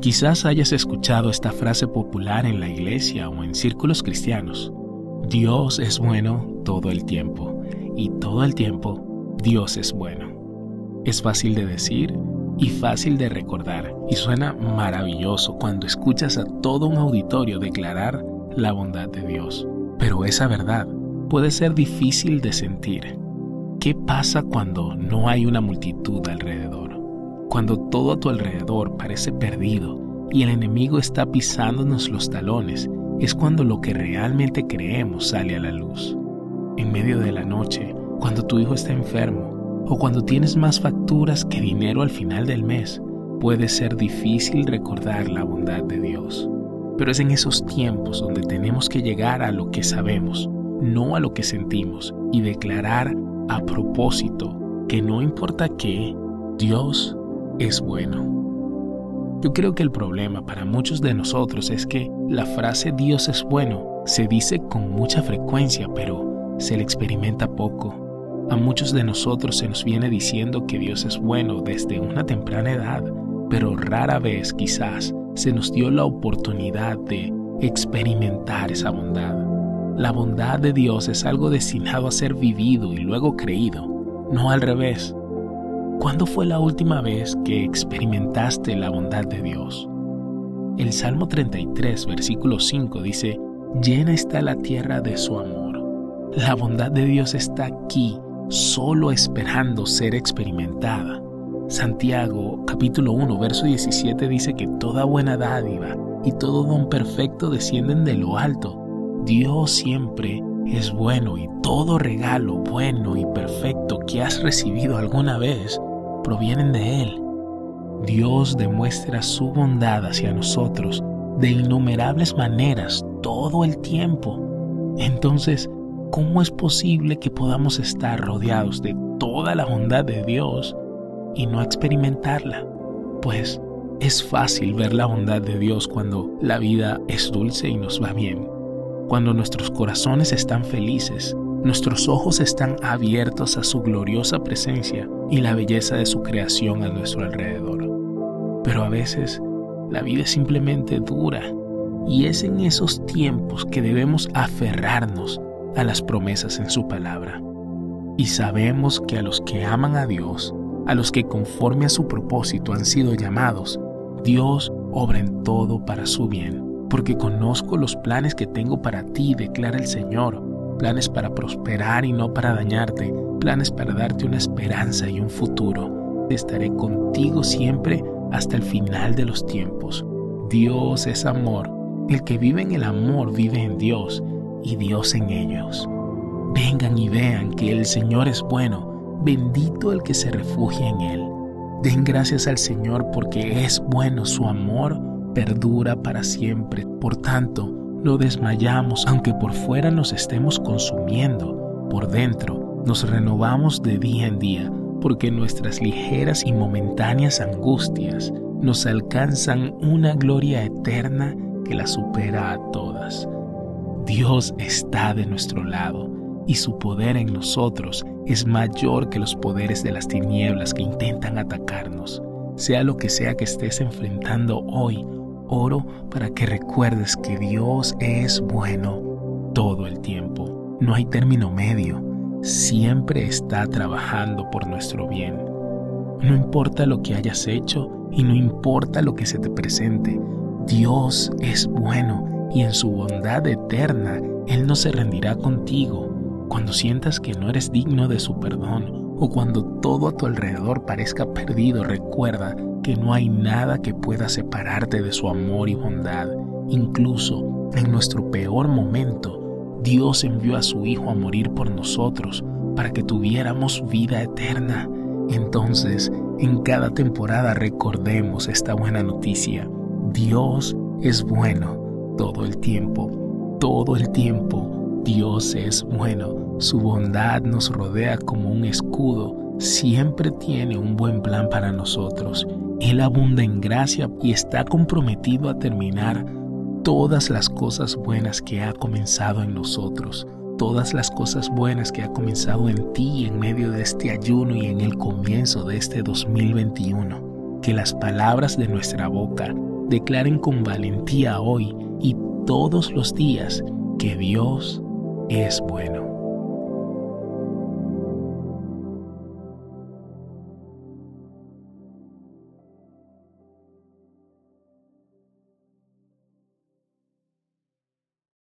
Quizás hayas escuchado esta frase popular en la iglesia o en círculos cristianos. Dios es bueno todo el tiempo y todo el tiempo Dios es bueno. Es fácil de decir y fácil de recordar y suena maravilloso cuando escuchas a todo un auditorio declarar la bondad de Dios. Pero esa verdad puede ser difícil de sentir. ¿Qué pasa cuando no hay una multitud alrededor? Cuando todo a tu alrededor parece perdido y el enemigo está pisándonos los talones, es cuando lo que realmente creemos sale a la luz. En medio de la noche, cuando tu hijo está enfermo o cuando tienes más facturas que dinero al final del mes, puede ser difícil recordar la bondad de Dios. Pero es en esos tiempos donde tenemos que llegar a lo que sabemos, no a lo que sentimos, y declarar a propósito que no importa qué, Dios es bueno. Yo creo que el problema para muchos de nosotros es que la frase Dios es bueno se dice con mucha frecuencia, pero se le experimenta poco. A muchos de nosotros se nos viene diciendo que Dios es bueno desde una temprana edad, pero rara vez quizás se nos dio la oportunidad de experimentar esa bondad. La bondad de Dios es algo destinado a ser vivido y luego creído, no al revés. ¿Cuándo fue la última vez que experimentaste la bondad de Dios? El Salmo 33, versículo 5 dice, llena está la tierra de su amor. La bondad de Dios está aquí, solo esperando ser experimentada. Santiago capítulo 1, verso 17 dice que toda buena dádiva y todo don perfecto descienden de lo alto. Dios siempre es bueno y todo regalo bueno y perfecto que has recibido alguna vez provienen de Él. Dios demuestra su bondad hacia nosotros de innumerables maneras todo el tiempo. Entonces, ¿cómo es posible que podamos estar rodeados de toda la bondad de Dios y no experimentarla? Pues es fácil ver la bondad de Dios cuando la vida es dulce y nos va bien, cuando nuestros corazones están felices Nuestros ojos están abiertos a su gloriosa presencia y la belleza de su creación a nuestro alrededor. Pero a veces la vida es simplemente dura y es en esos tiempos que debemos aferrarnos a las promesas en su palabra. Y sabemos que a los que aman a Dios, a los que conforme a su propósito han sido llamados, Dios obra en todo para su bien, porque conozco los planes que tengo para ti, declara el Señor planes para prosperar y no para dañarte, planes para darte una esperanza y un futuro. Estaré contigo siempre hasta el final de los tiempos. Dios es amor. El que vive en el amor vive en Dios y Dios en ellos. Vengan y vean que el Señor es bueno. Bendito el que se refugia en Él. Den gracias al Señor porque es bueno, su amor perdura para siempre. Por tanto, no desmayamos aunque por fuera nos estemos consumiendo, por dentro nos renovamos de día en día, porque nuestras ligeras y momentáneas angustias nos alcanzan una gloria eterna que la supera a todas. Dios está de nuestro lado y su poder en nosotros es mayor que los poderes de las tinieblas que intentan atacarnos. Sea lo que sea que estés enfrentando hoy, oro para que recuerdes que Dios es bueno todo el tiempo. No hay término medio. Siempre está trabajando por nuestro bien. No importa lo que hayas hecho y no importa lo que se te presente. Dios es bueno y en su bondad eterna Él no se rendirá contigo. Cuando sientas que no eres digno de su perdón o cuando todo a tu alrededor parezca perdido, recuerda que no hay nada que pueda separarte de su amor y bondad. Incluso en nuestro peor momento, Dios envió a su Hijo a morir por nosotros para que tuviéramos vida eterna. Entonces, en cada temporada recordemos esta buena noticia. Dios es bueno todo el tiempo, todo el tiempo Dios es bueno, su bondad nos rodea como un escudo, siempre tiene un buen plan para nosotros. Él abunda en gracia y está comprometido a terminar todas las cosas buenas que ha comenzado en nosotros, todas las cosas buenas que ha comenzado en ti en medio de este ayuno y en el comienzo de este 2021. Que las palabras de nuestra boca declaren con valentía hoy y todos los días que Dios es bueno.